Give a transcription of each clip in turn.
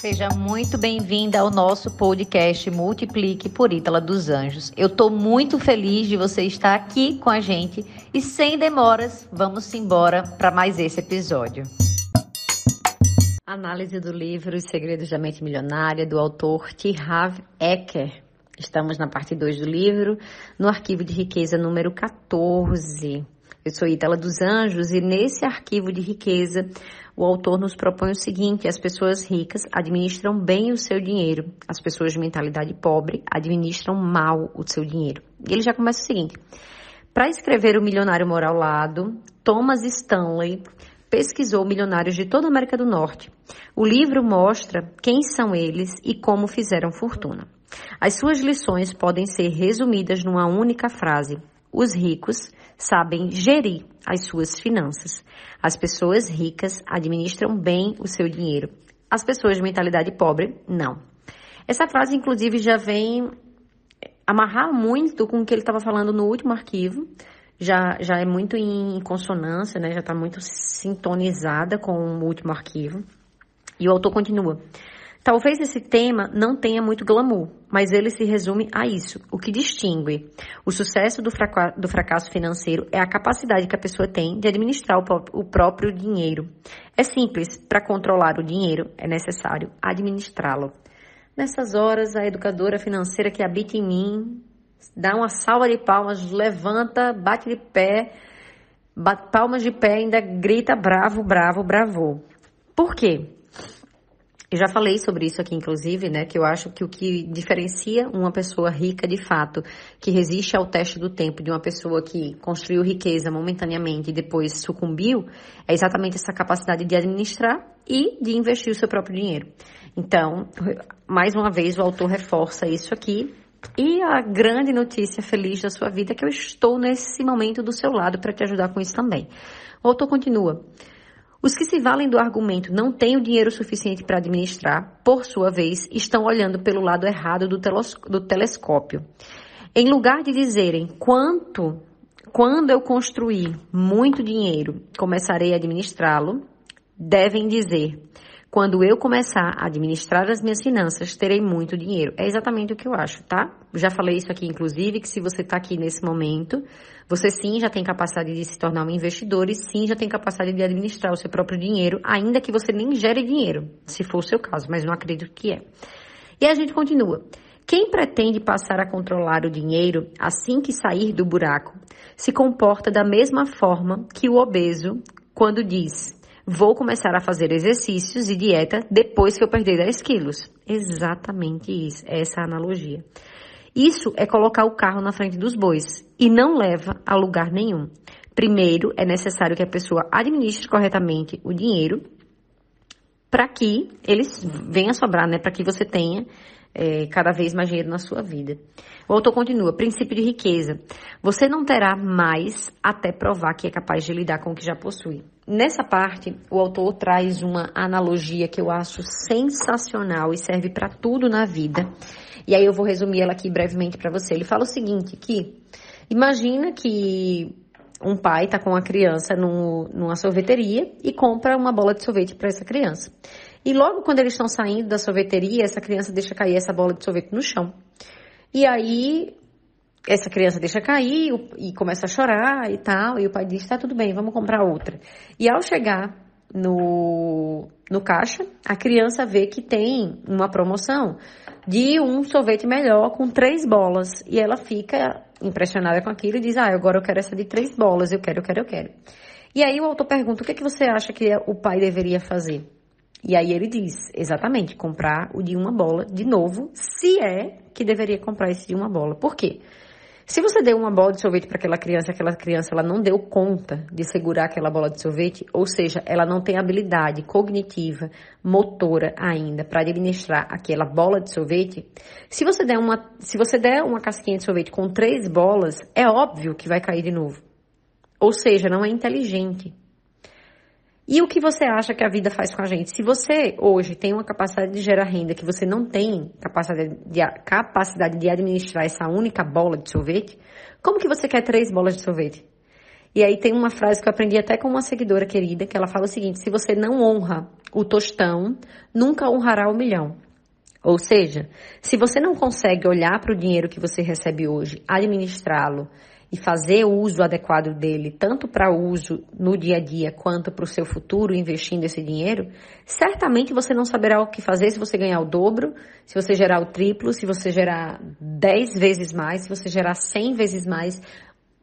Seja muito bem-vinda ao nosso podcast Multiplique por Ítala dos Anjos. Eu estou muito feliz de você estar aqui com a gente e sem demoras, vamos embora para mais esse episódio. Análise do livro Os Segredos da Mente Milionária, do autor T. Hav Ecker. Estamos na parte 2 do livro, no arquivo de riqueza número 14. Eu sou Ítala dos Anjos e nesse arquivo de riqueza o autor nos propõe o seguinte: as pessoas ricas administram bem o seu dinheiro, as pessoas de mentalidade pobre administram mal o seu dinheiro. E ele já começa o seguinte: para escrever O Milionário Mora ao Lado, Thomas Stanley pesquisou milionários de toda a América do Norte. O livro mostra quem são eles e como fizeram fortuna. As suas lições podem ser resumidas numa única frase: os ricos sabem gerir as suas finanças. As pessoas ricas administram bem o seu dinheiro. As pessoas de mentalidade pobre, não. Essa frase, inclusive, já vem amarrar muito com o que ele estava falando no último arquivo. Já, já é muito em consonância, né? já está muito sintonizada com o último arquivo. E o autor continua. Talvez esse tema não tenha muito glamour, mas ele se resume a isso. O que distingue o sucesso do, do fracasso financeiro é a capacidade que a pessoa tem de administrar o, o próprio dinheiro. É simples, para controlar o dinheiro é necessário administrá-lo. Nessas horas, a educadora financeira que habita em mim dá uma salva de palmas, levanta, bate de pé, bate palmas de pé, ainda grita bravo, bravo, bravo. Por quê? Eu já falei sobre isso aqui, inclusive, né? Que eu acho que o que diferencia uma pessoa rica de fato, que resiste ao teste do tempo, de uma pessoa que construiu riqueza momentaneamente e depois sucumbiu, é exatamente essa capacidade de administrar e de investir o seu próprio dinheiro. Então, mais uma vez, o autor reforça isso aqui. E a grande notícia feliz da sua vida é que eu estou nesse momento do seu lado para te ajudar com isso também. O autor continua. Os que se valem do argumento não têm o dinheiro suficiente para administrar, por sua vez, estão olhando pelo lado errado do, do telescópio. Em lugar de dizerem quanto, quando eu construir muito dinheiro, começarei a administrá-lo, devem dizer quando eu começar a administrar as minhas finanças, terei muito dinheiro. É exatamente o que eu acho, tá? Já falei isso aqui, inclusive, que se você está aqui nesse momento, você sim já tem capacidade de se tornar um investidor e sim já tem capacidade de administrar o seu próprio dinheiro, ainda que você nem gere dinheiro, se for o seu caso, mas não acredito que é. E a gente continua. Quem pretende passar a controlar o dinheiro assim que sair do buraco se comporta da mesma forma que o obeso quando diz: Vou começar a fazer exercícios e dieta depois que eu perder 10 quilos. Exatamente isso, essa analogia. Isso é colocar o carro na frente dos bois e não leva a lugar nenhum. Primeiro, é necessário que a pessoa administre corretamente o dinheiro para que eles venha sobrar, né? Para que você tenha é, cada vez mais dinheiro na sua vida. O autor continua: princípio de riqueza. Você não terá mais até provar que é capaz de lidar com o que já possui. Nessa parte, o autor traz uma analogia que eu acho sensacional e serve para tudo na vida. E aí eu vou resumir ela aqui brevemente para você. Ele fala o seguinte, que imagina que um pai está com uma criança no, numa sorveteria e compra uma bola de sorvete para essa criança. E logo quando eles estão saindo da sorveteria, essa criança deixa cair essa bola de sorvete no chão. E aí essa criança deixa cair e começa a chorar e tal, e o pai diz, tá tudo bem, vamos comprar outra. E ao chegar no, no caixa, a criança vê que tem uma promoção de um sorvete melhor com três bolas. E ela fica impressionada com aquilo e diz, ah, agora eu quero essa de três bolas, eu quero, eu quero, eu quero. E aí o autor pergunta, o que, é que você acha que o pai deveria fazer? E aí ele diz, exatamente, comprar o de uma bola de novo, se é que deveria comprar esse de uma bola. Por quê? Se você deu uma bola de sorvete para aquela criança, aquela criança ela não deu conta de segurar aquela bola de sorvete, ou seja, ela não tem habilidade cognitiva, motora ainda para administrar aquela bola de sorvete. Se você der uma, se você der uma casquinha de sorvete com três bolas, é óbvio que vai cair de novo. Ou seja, não é inteligente. E o que você acha que a vida faz com a gente? Se você hoje tem uma capacidade de gerar renda que você não tem capacidade de, capacidade de administrar essa única bola de sorvete, como que você quer três bolas de sorvete? E aí tem uma frase que eu aprendi até com uma seguidora querida, que ela fala o seguinte: se você não honra o tostão, nunca honrará o milhão. Ou seja, se você não consegue olhar para o dinheiro que você recebe hoje, administrá-lo e fazer o uso adequado dele, tanto para uso no dia a dia quanto para o seu futuro investindo esse dinheiro, certamente você não saberá o que fazer se você ganhar o dobro, se você gerar o triplo, se você gerar 10 vezes mais, se você gerar 100 vezes mais,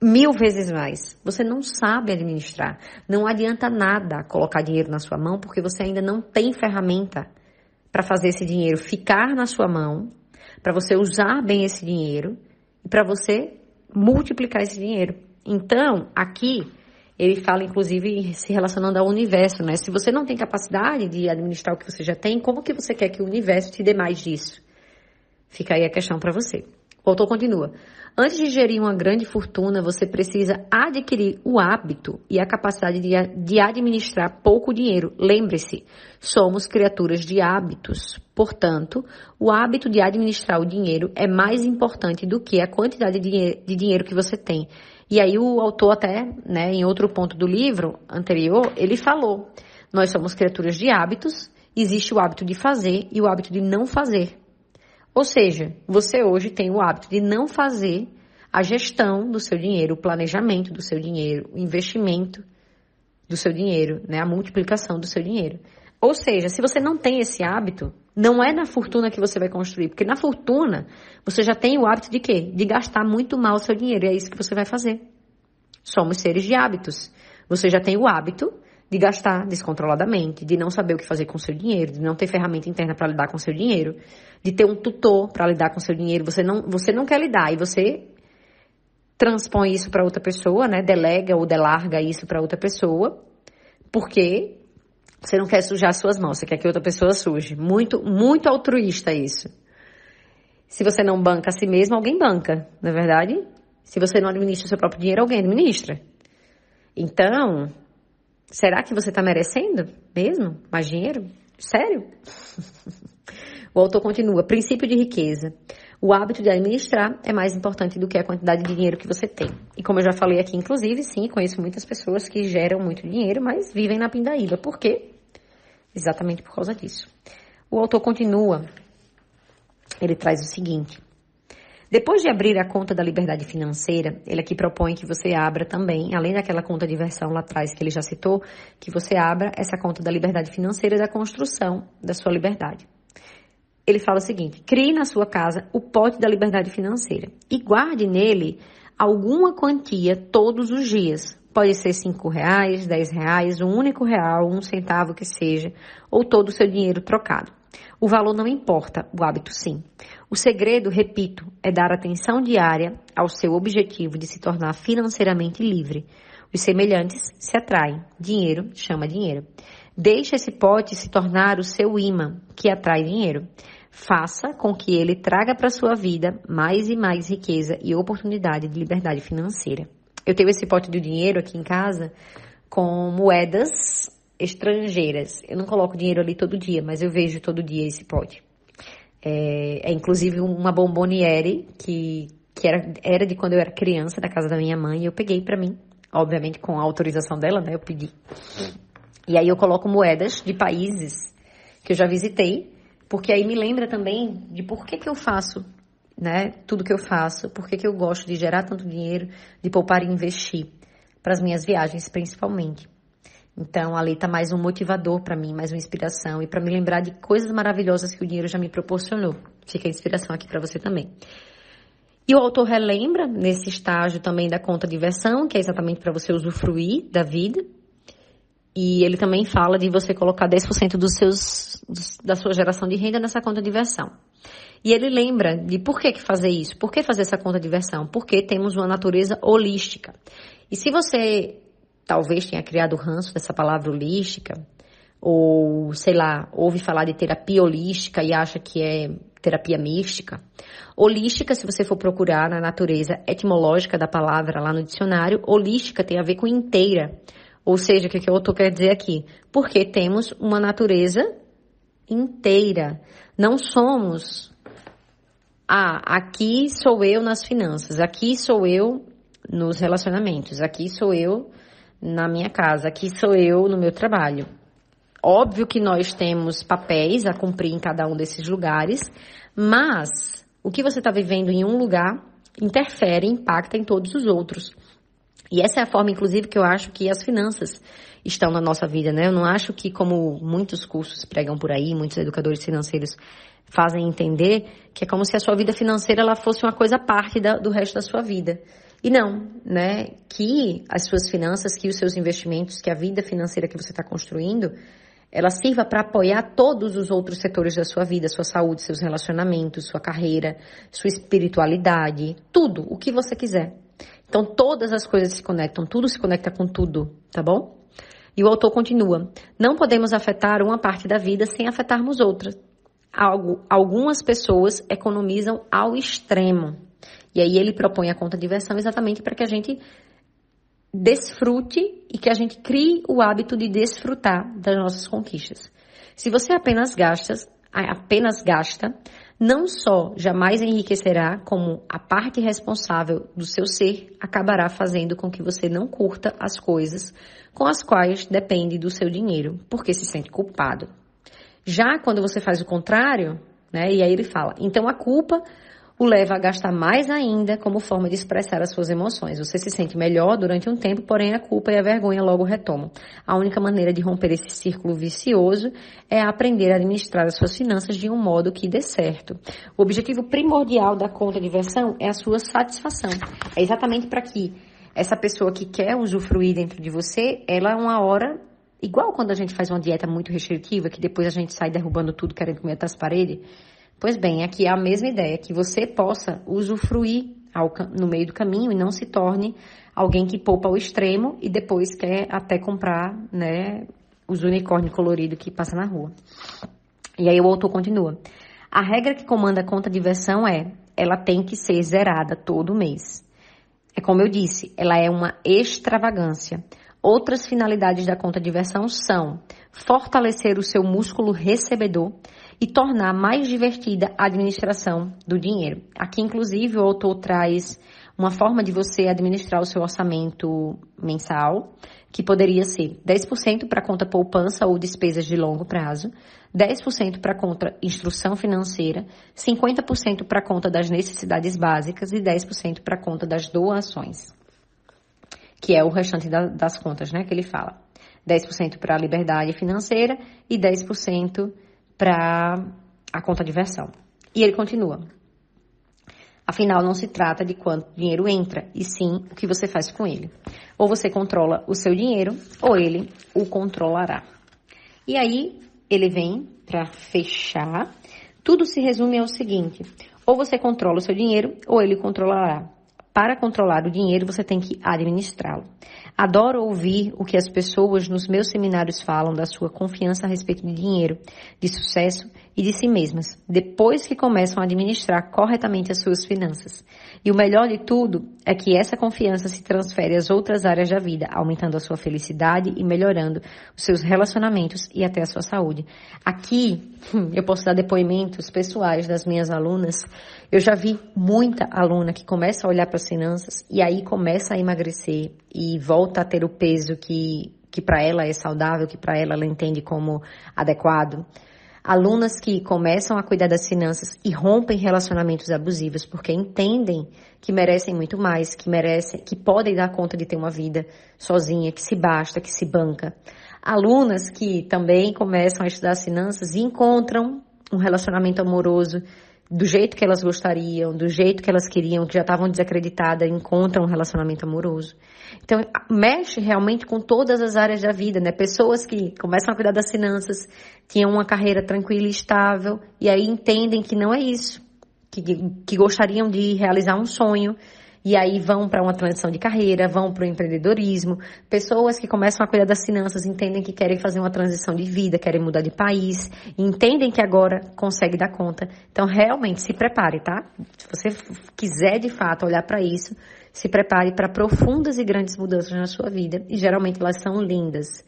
mil vezes mais. Você não sabe administrar. Não adianta nada colocar dinheiro na sua mão porque você ainda não tem ferramenta para fazer esse dinheiro ficar na sua mão, para você usar bem esse dinheiro e para você multiplicar esse dinheiro. Então, aqui, ele fala, inclusive, se relacionando ao universo, né? Se você não tem capacidade de administrar o que você já tem, como que você quer que o universo te dê mais disso? Fica aí a questão para você. O autor continua. Antes de gerir uma grande fortuna, você precisa adquirir o hábito e a capacidade de, de administrar pouco dinheiro. Lembre-se, somos criaturas de hábitos. Portanto, o hábito de administrar o dinheiro é mais importante do que a quantidade de, dinhe de dinheiro que você tem. E aí o autor até, né, em outro ponto do livro anterior, ele falou: nós somos criaturas de hábitos. Existe o hábito de fazer e o hábito de não fazer. Ou seja, você hoje tem o hábito de não fazer a gestão do seu dinheiro, o planejamento do seu dinheiro, o investimento do seu dinheiro, né, a multiplicação do seu dinheiro. Ou seja, se você não tem esse hábito, não é na fortuna que você vai construir, porque na fortuna você já tem o hábito de quê? De gastar muito mal o seu dinheiro, e é isso que você vai fazer. Somos seres de hábitos. Você já tem o hábito de gastar descontroladamente, de não saber o que fazer com seu dinheiro, de não ter ferramenta interna para lidar com seu dinheiro, de ter um tutor para lidar com seu dinheiro. Você não, você não quer lidar e você transpõe isso para outra pessoa, né? Delega ou delarga isso para outra pessoa, porque você não quer sujar suas mãos, você quer que outra pessoa suje. Muito, muito altruísta isso. Se você não banca a si mesmo, alguém banca, não é verdade? Se você não administra o seu próprio dinheiro, alguém administra. Então, Será que você está merecendo mesmo mais dinheiro? Sério? o autor continua: princípio de riqueza. O hábito de administrar é mais importante do que a quantidade de dinheiro que você tem. E como eu já falei aqui, inclusive, sim, conheço muitas pessoas que geram muito dinheiro, mas vivem na pindaíba. Por quê? Exatamente por causa disso. O autor continua. Ele traz o seguinte: depois de abrir a conta da liberdade financeira, ele aqui propõe que você abra também, além daquela conta de versão lá atrás que ele já citou, que você abra essa conta da liberdade financeira da construção da sua liberdade. Ele fala o seguinte: crie na sua casa o pote da liberdade financeira e guarde nele alguma quantia todos os dias. Pode ser cinco reais, dez reais, um único real, um centavo que seja, ou todo o seu dinheiro trocado. O valor não importa, o hábito sim. O segredo, repito, é dar atenção diária ao seu objetivo de se tornar financeiramente livre. Os semelhantes se atraem. Dinheiro chama dinheiro. Deixe esse pote se tornar o seu imã, que atrai dinheiro. Faça com que ele traga para sua vida mais e mais riqueza e oportunidade de liberdade financeira. Eu tenho esse pote de dinheiro aqui em casa com moedas estrangeiras. Eu não coloco dinheiro ali todo dia, mas eu vejo todo dia esse pote. É, é inclusive uma bomboniere que, que era, era de quando eu era criança, da casa da minha mãe, e eu peguei para mim, obviamente com a autorização dela, né? Eu pedi. E aí eu coloco moedas de países que eu já visitei, porque aí me lembra também de por que, que eu faço, né? Tudo que eu faço, por que, eu gosto de gerar tanto dinheiro, de poupar e investir para as minhas viagens, principalmente. Então, ali está mais um motivador para mim, mais uma inspiração e para me lembrar de coisas maravilhosas que o dinheiro já me proporcionou. Fica a inspiração aqui para você também. E o autor relembra nesse estágio também da conta de versão, que é exatamente para você usufruir da vida. E ele também fala de você colocar 10% dos seus, da sua geração de renda nessa conta de versão. E ele lembra de por que, que fazer isso, por que fazer essa conta de versão, porque temos uma natureza holística. E se você talvez tenha criado o ranço dessa palavra holística, ou sei lá, ouve falar de terapia holística e acha que é terapia mística. Holística, se você for procurar na natureza etimológica da palavra lá no dicionário, holística tem a ver com inteira. Ou seja, o que, que eu estou querendo dizer aqui? Porque temos uma natureza inteira. Não somos, ah, aqui sou eu nas finanças, aqui sou eu nos relacionamentos. Aqui sou eu na minha casa, aqui sou eu no meu trabalho. Óbvio que nós temos papéis a cumprir em cada um desses lugares, mas o que você está vivendo em um lugar interfere, impacta em todos os outros. E essa é a forma, inclusive, que eu acho que as finanças estão na nossa vida, né? Eu não acho que, como muitos cursos pregam por aí, muitos educadores financeiros fazem entender, que é como se a sua vida financeira ela fosse uma coisa parte da, do resto da sua vida. E não, né? Que as suas finanças, que os seus investimentos, que a vida financeira que você está construindo, ela sirva para apoiar todos os outros setores da sua vida, sua saúde, seus relacionamentos, sua carreira, sua espiritualidade, tudo, o que você quiser. Então todas as coisas se conectam, tudo se conecta com tudo, tá bom? E o autor continua: Não podemos afetar uma parte da vida sem afetarmos outras. Algo, algumas pessoas economizam ao extremo. E aí ele propõe a conta de versão exatamente para que a gente desfrute e que a gente crie o hábito de desfrutar das nossas conquistas. Se você apenas gasta, apenas gasta, não só jamais enriquecerá, como a parte responsável do seu ser acabará fazendo com que você não curta as coisas com as quais depende do seu dinheiro, porque se sente culpado. Já quando você faz o contrário, né, e aí ele fala, então a culpa o leva a gastar mais ainda como forma de expressar as suas emoções. Você se sente melhor durante um tempo, porém a culpa e a vergonha logo retomam. A única maneira de romper esse círculo vicioso é aprender a administrar as suas finanças de um modo que dê certo. O objetivo primordial da conta de versão é a sua satisfação. É exatamente para que essa pessoa que quer usufruir dentro de você, ela uma hora Igual quando a gente faz uma dieta muito restritiva, que depois a gente sai derrubando tudo querendo comer até as paredes, Pois bem, aqui é a mesma ideia, que você possa usufruir ao, no meio do caminho e não se torne alguém que poupa ao extremo e depois quer até comprar, né, os unicórnios coloridos que passa na rua. E aí o autor continua. A regra que comanda a conta de versão é, ela tem que ser zerada todo mês. É como eu disse, ela é uma extravagância. Outras finalidades da conta de versão são fortalecer o seu músculo recebedor, e tornar mais divertida a administração do dinheiro. Aqui, inclusive, o autor traz uma forma de você administrar o seu orçamento mensal, que poderia ser 10% para conta poupança ou despesas de longo prazo, 10% para conta instrução financeira, 50% para conta das necessidades básicas e 10% para conta das doações, que é o restante da, das contas, né, que ele fala. 10% para a liberdade financeira e 10% para a conta de versão. E ele continua. Afinal, não se trata de quanto dinheiro entra, e sim o que você faz com ele. Ou você controla o seu dinheiro, ou ele o controlará. E aí, ele vem para fechar. Tudo se resume ao seguinte: ou você controla o seu dinheiro, ou ele controlará. Para controlar o dinheiro, você tem que administrá-lo. Adoro ouvir o que as pessoas nos meus seminários falam da sua confiança a respeito de dinheiro, de sucesso e de si mesmas, depois que começam a administrar corretamente as suas finanças. E o melhor de tudo é que essa confiança se transfere às outras áreas da vida, aumentando a sua felicidade e melhorando os seus relacionamentos e até a sua saúde. Aqui, eu posso dar depoimentos pessoais das minhas alunas. Eu já vi muita aluna que começa a olhar para as finanças e aí começa a emagrecer e volta a ter o peso que, que para ela é saudável, que para ela ela entende como adequado alunas que começam a cuidar das finanças e rompem relacionamentos abusivos porque entendem que merecem muito mais, que merecem, que podem dar conta de ter uma vida sozinha, que se basta, que se banca. Alunas que também começam a estudar finanças e encontram um relacionamento amoroso do jeito que elas gostariam, do jeito que elas queriam, que já estavam desacreditadas, encontram um relacionamento amoroso. Então, mexe realmente com todas as áreas da vida, né? Pessoas que começam a cuidar das finanças, tinham uma carreira tranquila e estável, e aí entendem que não é isso, que, que gostariam de realizar um sonho, e aí vão para uma transição de carreira, vão para o empreendedorismo. Pessoas que começam a cuidar das finanças entendem que querem fazer uma transição de vida, querem mudar de país, entendem que agora consegue dar conta. Então, realmente, se prepare, tá? Se você quiser de fato olhar para isso, se prepare para profundas e grandes mudanças na sua vida, e geralmente elas são lindas.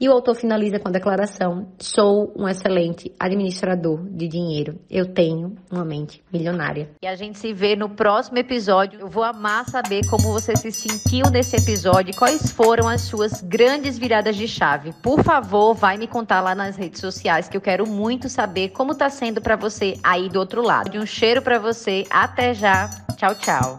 E o autor finaliza com a declaração: Sou um excelente administrador de dinheiro. Eu tenho uma mente milionária. E a gente se vê no próximo episódio. Eu vou amar saber como você se sentiu nesse episódio e quais foram as suas grandes viradas de chave. Por favor, vai me contar lá nas redes sociais que eu quero muito saber como tá sendo para você aí do outro lado. Um cheiro para você. Até já. Tchau, tchau.